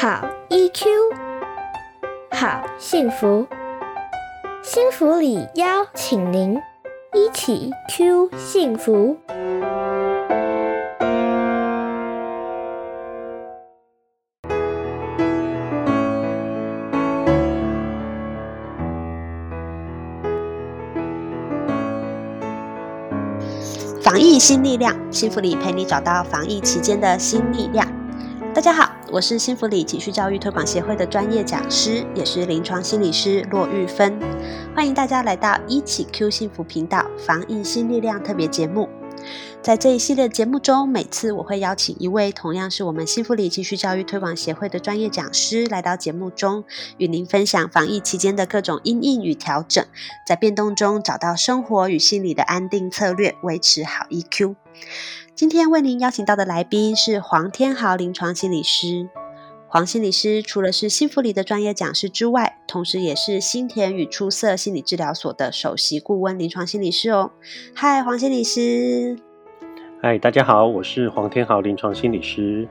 好 EQ，好幸福，幸福里邀请您一起 Q 幸福。防疫新力量，幸福里陪你找到防疫期间的新力量。大家好，我是幸福里情绪教育推广协会的专业讲师，也是临床心理师骆玉芬。欢迎大家来到一起 Q 幸福频道防疫新力量特别节目。在这一系列节目中，每次我会邀请一位同样是我们幸福里继续教育推广协会的专业讲师来到节目中，与您分享防疫期间的各种因应与调整，在变动中找到生活与心理的安定策略，维持好 EQ。今天为您邀请到的来宾是黄天豪临床心理师。黄心理师除了是幸福里的专业讲师之外，同时也是新田与出色心理治疗所的首席顾问临床心理师哦。嗨，黄心理师。嗨，大家好，我是黄天豪临床心理师。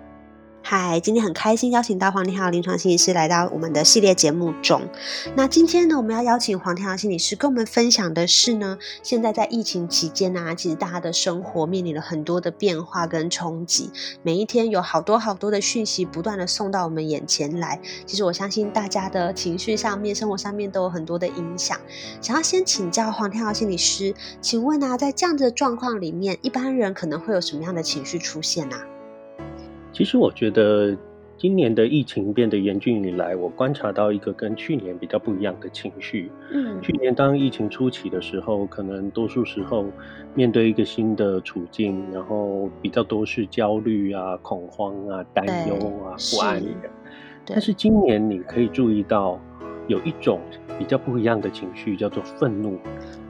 嗨，今天很开心邀请到黄天豪临床心理师来到我们的系列节目中。那今天呢，我们要邀请黄天豪心理师跟我们分享的是呢，现在在疫情期间呢、其实大家的生活面临了很多的变化跟冲击，每一天有好多好多的讯息不断的送到我们眼前来。其实我相信大家的情绪上面、生活上面都有很多的影响。想要先请教黄天豪心理师，请问啊，在这样子的状况里面，一般人可能会有什么样的情绪出现啊？其实我觉得今年的疫情变得严峻以来，我观察到一个跟去年比较不一样的情绪。嗯去年当疫情初期的时候，可能多数时候面对一个新的处境，然后比较多是焦虑啊、恐慌啊、担忧啊、不安的。对但是今年你可以注意到，有一种比较不一样的情绪，叫做愤怒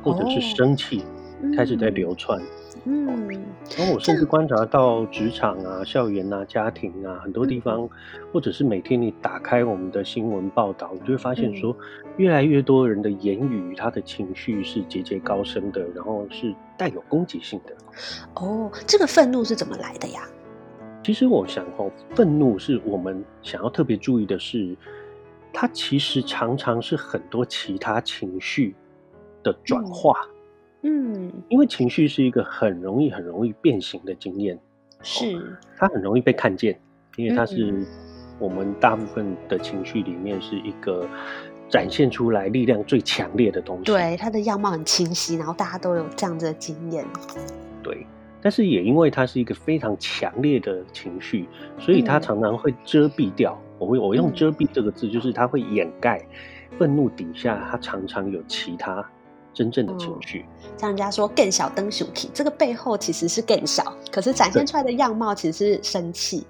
或者是哦生气，开始在流窜。嗯，然后我甚至观察到职场啊、校园啊、家庭啊很多地方，或者是每天你打开我们的新闻报道，你就会发现说，越来越多人的言语，他的情绪是节节高升的，然后是带有攻击性的。哦，这个愤怒是怎么来的呀？其实我想哦，愤怒是我们想要特别注意的是，它其实常常是很多其他情绪的转化。嗯，因为情绪是一个很容易、很容易变形的经验，是，它很容易被看见，因为它是嗯我们大部分的情绪里面是一个展现出来力量最强烈的东西。对，它的样貌很清晰，然后大家都有这样子的经验。对，但是也因为它是一个非常强烈的情绪，所以它嗯常常会遮蔽掉。我会我用嗯遮蔽这个字，就是它会掩盖愤怒底下，它常常有其他真正的情嗯绪。像人家说更小灯鼠体，这个背后其实是更小，可是展现出来的样貌其实是生气。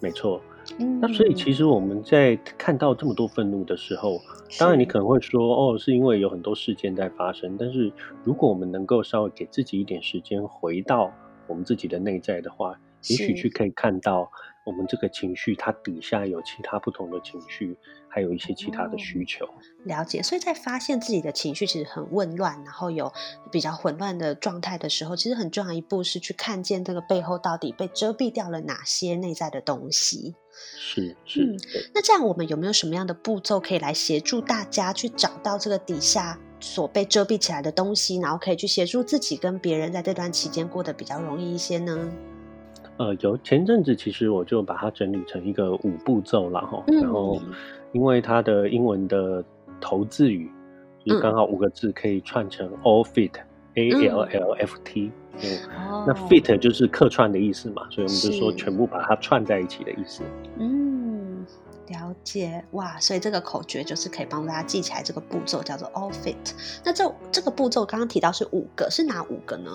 没错，嗯，那所以其实我们在看到这么多愤怒的时候，当然你可能会说，哦，是因为有很多事件在发生。但是如果我们能够稍微给自己一点时间，回到我们自己的内在的话，也许去可以看到我们这个情绪它底下有其他不同的情绪，还有一些其他的哦需求。了解，所以在发现自己的情绪其实很混乱，然后有比较混乱的状态的时候，其实很重要一步是去看见这个背后到底被遮蔽掉了哪些内在的东西。是是，嗯那这样我们有没有什么样的步骤可以来协助大家去找到这个底下所被遮蔽起来的东西，然后可以去协助自己跟别人在这段期间过得比较容易一些呢？呃，有前阵子其实我就把它整理成一个五步骤了哈，然后嗯因为它的英文的头字语就刚好五个字可以串成 all fit，A L L F T，那 fit 就是客串的意思嘛，所以我们就说全部把它串在一起的意思。嗯，了解哇，所以这个口诀就是可以帮大家记起来，这个步骤叫做 all fit。那这这个步骤刚刚提到是五个，是哪五个呢？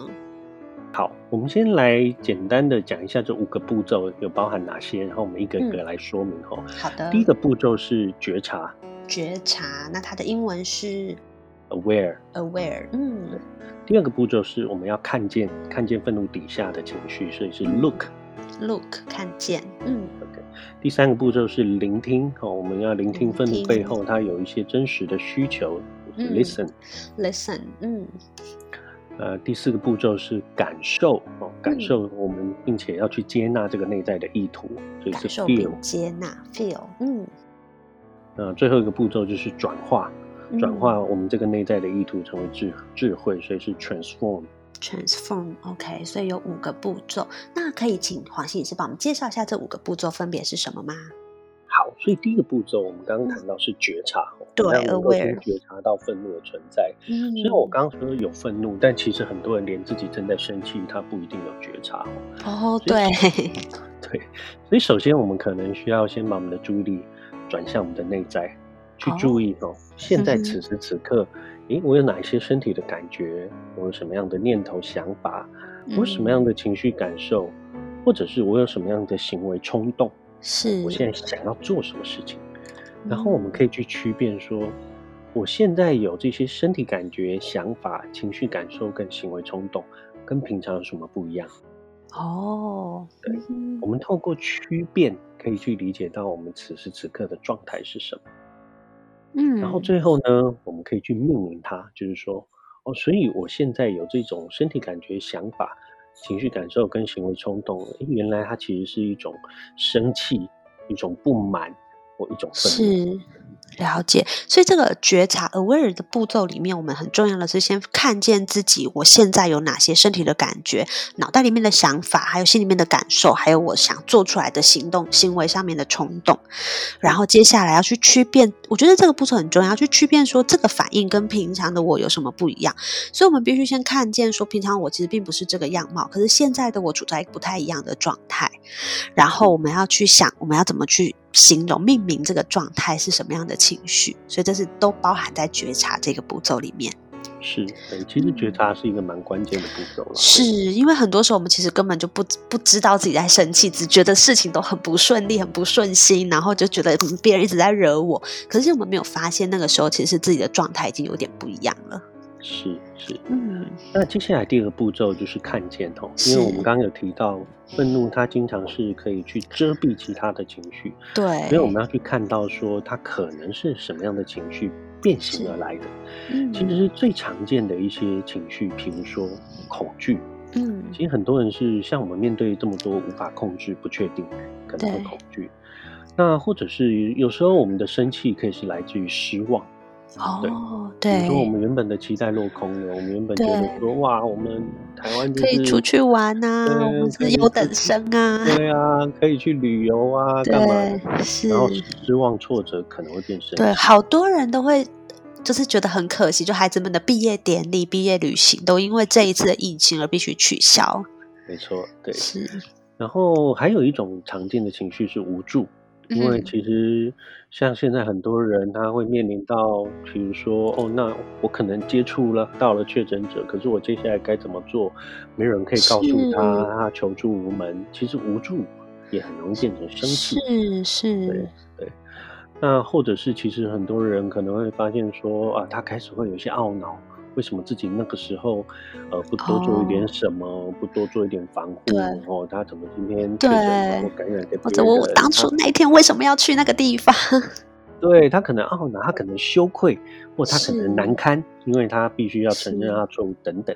好，我们先来简单的讲一下这五个步骤有包含哪些，然后我们一个一个嗯。来说明哈。好的，第一个步骤是觉察。觉察，那它的英文是 （aware），aware，嗯，第二个步骤是我们要看见看见愤怒底下的情绪，所以是 look。look 看见，嗯。OK，第三个步骤是聆听哦，我们要聆听愤怒背后它有一些真实的需求，就是嗯。listen。listen，嗯呃，第四个步骤是感受哦，感受我们，并且要去接纳这个内在的意图，所以是 feel 接纳 feel。嗯，那最后一个步骤就是转化，转化我们这个内在的意图成为智智慧，所以是 transform。transform，OK，所以有五个步骤。那可以请黄心理师帮我们介绍一下这五个步骤分别是什么吗？好，所以第一个步骤，我们刚刚谈到是觉察，对，aware，觉察到愤怒的存在。嗯，虽然我刚刚说有愤怒，但其实很多人连自己正在生气，他不一定有觉察哦。哦，对，对，所以首先我们可能需要先把我们的注意力转向我们的内在，去注意哦，现在此时此刻，诶，我有哪一些身体的感觉？我有什么样的念头想法？我有什么样的情绪感受？或者是我有什么样的行为冲动？是我现在想要做什么事情，然后我们可以去区辨说，我现在有这些身体感觉、想法、情绪感受跟行为冲动，跟平常有什么不一样？哦，对，我们透过区辨可以去理解到我们此时此刻的状态是什么。嗯，然后最后呢，我们可以去命名它，就是说，哦，所以我现在有这种身体感觉、想法。情绪感受跟行为冲动，原来它其实是一种生气，一种不满，或一种愤怒。了解，所以这个觉察 aware 的步骤里面，我们很重要的是先看见自己，我现在有哪些身体的感觉、脑袋里面的想法，还有心里面的感受，还有我想做出来的行动、行为上面的冲动。然后接下来要去区辨，我觉得这个步骤很重要，去区辨说这个反应跟平常的我有什么不一样。所以我们必须先看见说，平常我其实并不是这个样貌，可是现在的我处在不太一样的状态。然后我们要去想，我们要怎么去。形容命名这个状态是什么样的情绪，所以这是都包含在觉察这个步骤里面。是，对，其实觉察是一个蛮关键的步骤了。是因为很多时候我们其实根本就不不知道自己在生气，只觉得事情都很不顺利、很不顺心，然后就觉得别人一直在惹我。可是我们没有发现，那个时候其实自己的状态已经有点不一样了。是是，嗯，那接下来第二个步骤就是看见哦，因为我们刚刚有提到愤怒，它经常是可以去遮蔽其他的情绪，对，所以我们要去看到说它可能是什么样的情绪变形而来的。嗯，其实是最常见的一些情绪，比如说恐惧，嗯，其实很多人是像我们面对这么多无法控制、不确定，可能会恐惧。那或者是有时候我们的生气可以是来自于失望。哦，对，说我们原本的期待落空了，我们原本觉得说哇，我们台湾可以出去玩呐，我们是优等生啊，对啊，可以去旅游啊，干嘛？是，然后失望挫折可能会变深对，好多人都会就是觉得很可惜，就孩子们的毕业典礼、毕业旅行都因为这一次的疫情而必须取消。没错，对，是。然后还有一种常见的情绪是无助。因为其实像现在很多人他会面临到，比如说哦，那我可能接触了到了确诊者，可是我接下来该怎么做？没有人可以告诉他，他求助无门。其实无助也很容易变成生气，是是，对对。那或者是其实很多人可能会发现说啊，他开始会有一些懊恼。为什么自己那个时候，呃，不多做一点什么，不多做一点防护？哦，他怎么今天确诊或感染给？或者我当初那一天为什么要去那个地方？对他可能懊恼，他可能羞愧，或他可能难堪，因为他必须要承认他错误等等。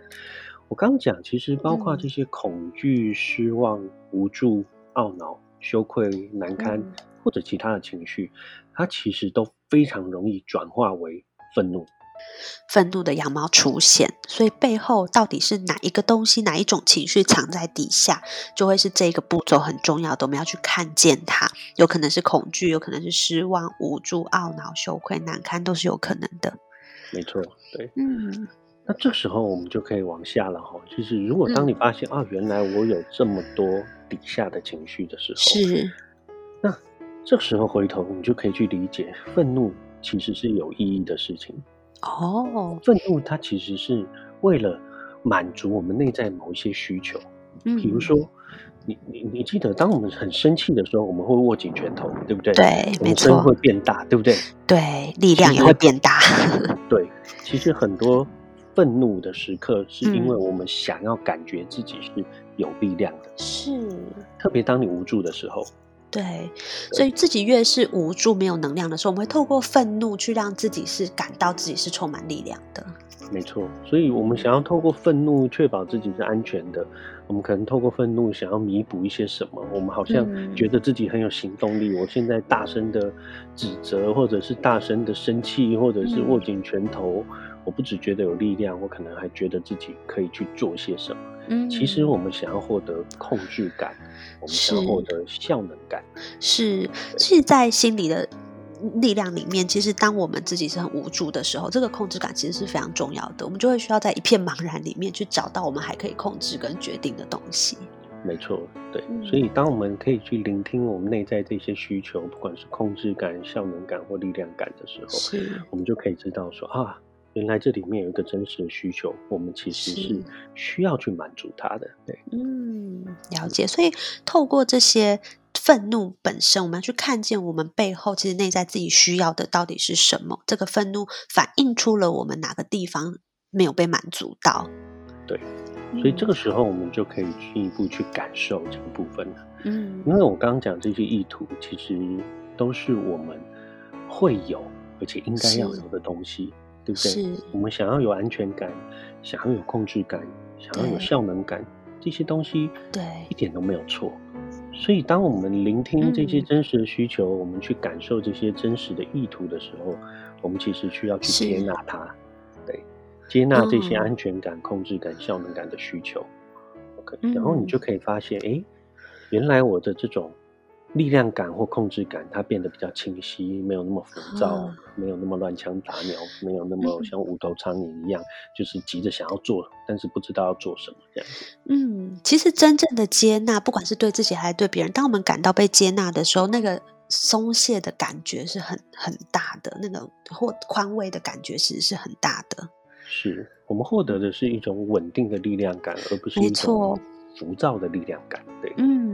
我刚讲，其实包括这些恐惧、失望、无助、懊恼、羞愧、难堪，或者其他的情绪，它其实都非常容易转化为愤怒。愤怒的羊毛出现，所以背后到底是哪一个东西、哪一种情绪藏在底下，就会是这个步骤很重要的。我们要去看见它，有可能是恐惧，有可能是失望、无助、懊恼、羞愧、难堪，都是有可能的。没错，对，嗯。那这时候我们就可以往下了哈。就是如果当你发现啊，原来我有这么多底下的情绪的时候，是。那这时候回头，你就可以去理解，愤怒其实是有意义的事情。哦，愤怒它其实是为了满足我们内在某一些需求，嗯，比如说，你你你记得，当我们很生气的时候，我们会握紧拳头，对不对？对，没错，会变大，对不对？对，力量也会变大。对，其实很多愤怒的时刻，是因为我们想要感觉自己是有力量的，是，特别当你无助的时候。对，所以自己越是无助、没有能量的时候，我们会透过愤怒去让自己是感到自己是充满力量的。没错，所以我们想要透过愤怒确保自己是安全的，我们可能透过愤怒想要弥补一些什么。我们好像觉得自己很有行动力，我现在大声的指责，或者是大声的生气，或者是握紧拳头，我不只觉得有力量，我可能还觉得自己可以去做些什么。嗯，其实我们想要获得控制感，我们想要获得效能感，是，是在心里的。力量里面，其实当我们自己是很无助的时候，这个控制感其实是非常重要的。我们就会需要在一片茫然里面去找到我们还可以控制跟决定的东西。没错，对。所以，当我们可以去聆听我们内在这些需求，不管是控制感、效能感或力量感的时候，是，我们就可以知道说啊，原来这里面有一个真实的需求，我们其实是需要去满足它的。对，嗯，了解。所以，透过这些。愤怒本身，我们要去看见我们背后其实内在自己需要的到底是什么。这个愤怒反映出了我们哪个地方没有被满足到。对，所以这个时候我们就可以进一步去感受这个部分了。嗯，因为我刚刚讲这些意图，其实都是我们会有而且应该要有的东西，对不对？我们想要有安全感，想要有控制感，想要有效能感，这些东西，对，一点都没有错。所以，当我们聆听这些真实的需求，我们去感受这些真实的意图的时候，我们其实需要去接纳它，对，接纳这些安全感、控制感、效能感的需求。OK，然后你就可以发现，哎，原来我的这种。力量感或控制感，它变得比较清晰，没有那么浮躁，没有那么乱枪打鸟，没有那么像无头苍蝇一样，就是急着想要做，但是不知道要做什么这样子。嗯，其实真正的接纳，不管是对自己还是对别人，当我们感到被接纳的时候，那个松懈的感觉是很很大的，那个或宽慰的感觉其实是很大的。是我们获得的是一种稳定的力量感，而不是一种。浮躁的力量感，对，嗯，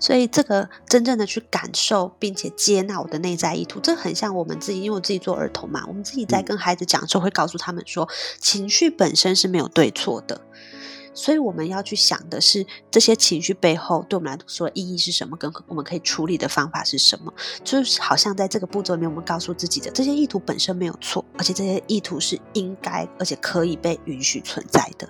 所以这个真正的去感受并且接纳我的内在意图，这很像我们自己，因为我自己做儿童嘛，我们自己在跟孩子讲的时候，会告诉他们说，情绪本身是没有对错的，所以我们要去想的是，这些情绪背后对我们来说意义是什么，跟我们可以处理的方法是什么，就是好像在这个步骤里面，我们告诉自己的，这些意图本身没有错，而且这些意图是应该而且可以被允许存在的。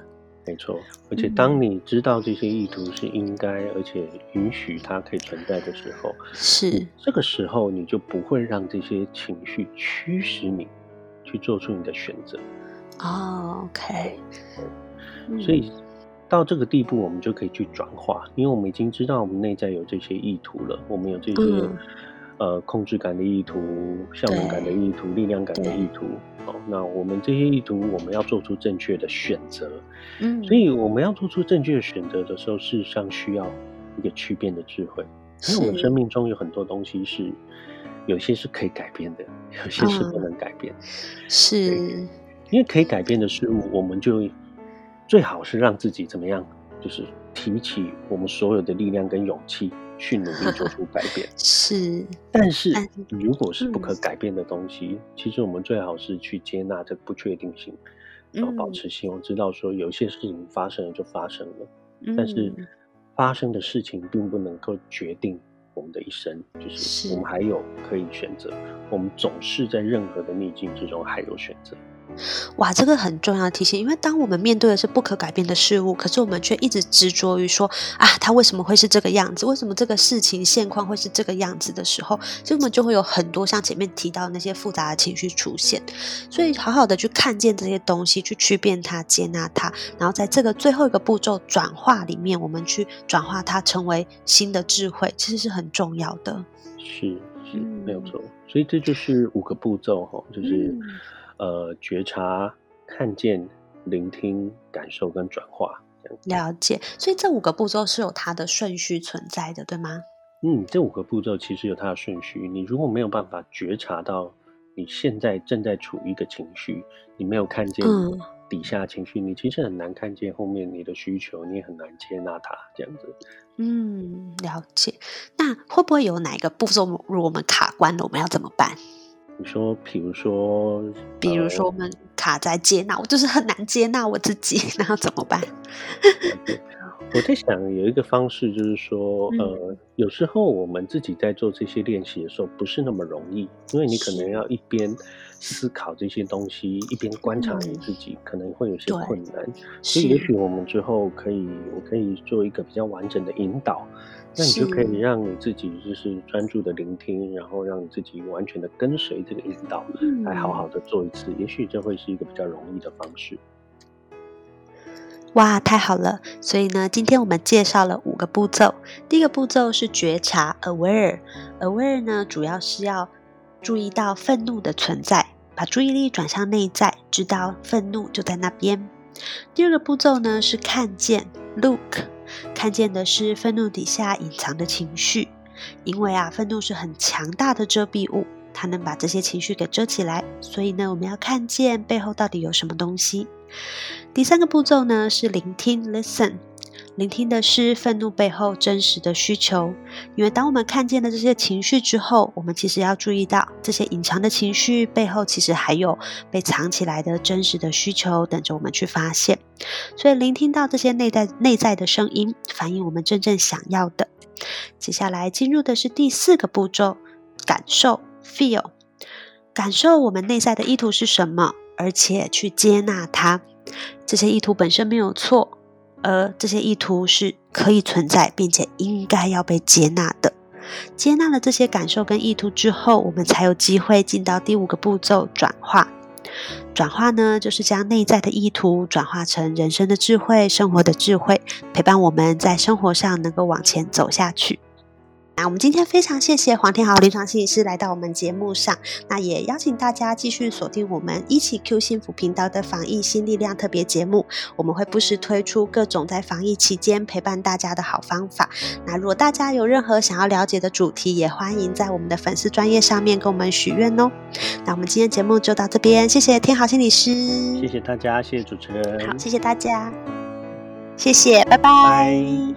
没错，而且当你知道这些意图是应该，而且允许它可以存在的时候，是这个时候你就不会让这些情绪驱使你去做出你的选择。哦，OK。所以到这个地步，我们就可以去转化，因为我们已经知道我们内在有这些意图了，我们有这些。呃，控制感的意图、效能感的意图、力量感的意图，哦，那我们这些意图，我们要做出正确的选择。嗯，所以我们要做出正确的选择的时候，事实上需要一个区变的智慧。因为我们生命中有很多东西是，有些是可以改变的，有些是不能改变。是，因为可以改变的事物，我们就最好是让自己怎么样，就是提起我们所有的力量跟勇气。去努力做出改变。是，但是如果是不可改变的东西，其实我们最好是去接纳这不确定性，然后保持希望，知道说有些事情发生了就发生了，但是发生的事情并不能够决定我们的一生，就是我们还有可以选择，我们总是在任何的逆境之中还有选择。哇，这个很重要的提醒，因为当我们面对的是不可改变的事物，可是我们却一直执着于说啊，它为什么会是这个样子？为什么这个事情现况会是这个样子的时候，所以我们就会有很多像前面提到的那些复杂的情绪出现。所以，好好的去看见这些东西，去区辨它、接纳它，然后在这个最后一个步骤转化里面，我们去转化它成为新的智慧，其实是很重要的。是是，没有错。所以这就是五个步骤哈，就是。呃，觉察、看见、聆听、感受跟转化，这样了解。所以这五个步骤是有它的顺序存在的，对吗？嗯，这五个步骤其实有它的顺序。你如果没有办法觉察到你现在正在处于一个情绪，你没有看见底下情绪，你其实很难看见后面你的需求，你也很难接纳它，这样子。嗯，了解。那会不会有哪一个步骤，如果我们卡关了，我们要怎么办？你说，比如说，比如说我们卡在接纳，我就是很难接纳我自己，那要怎么办？我在想有一个方式，就是说，呃，有时候我们自己在做这些练习的时候，不是那么容易，因为你可能要一边思考这些东西，一边观察你自己，可能会有些困难。所以，也许我们之后可以，我可以做一个比较完整的引导，那你就可以让你自己就是专注的聆听，然后让你自己完全的跟随这个引导，来好好的做一次。也许这会是一个比较容易的方式。哇，太好了！所以呢，今天我们介绍了五个步骤。第一个步骤是觉察 （aware），aware 呢主要是要注意到愤怒的存在，把注意力转向内在，知道愤怒就在那边。第二个步骤呢是看见 （look），看见的是愤怒底下隐藏的情绪，因为啊，愤怒是很强大的遮蔽物。它能把这些情绪给遮起来，所以呢，我们要看见背后到底有什么东西。第三个步骤呢是聆听 （listen），聆听的是愤怒背后真实的需求。因为当我们看见了这些情绪之后，我们其实要注意到这些隐藏的情绪背后其实还有被藏起来的真实的需求等着我们去发现。所以聆听到这些内在内在的声音，反映我们真正想要的。接下来进入的是第四个步骤，感受。feel，感受我们内在的意图是什么，而且去接纳它。这些意图本身没有错，而这些意图是可以存在，并且应该要被接纳的。接纳了这些感受跟意图之后，我们才有机会进到第五个步骤——转化。转化呢，就是将内在的意图转化成人生的智慧、生活的智慧，陪伴我们在生活上能够往前走下去。那我们今天非常谢谢黄天豪临床心理师来到我们节目上，那也邀请大家继续锁定我们一起 Q 幸福频道的防疫新力量特别节目，我们会不时推出各种在防疫期间陪伴大家的好方法。那如果大家有任何想要了解的主题，也欢迎在我们的粉丝专业上面跟我们许愿哦。那我们今天节目就到这边，谢谢天豪心理师，谢谢大家，谢谢主持人，好，谢谢大家，谢谢，拜拜。一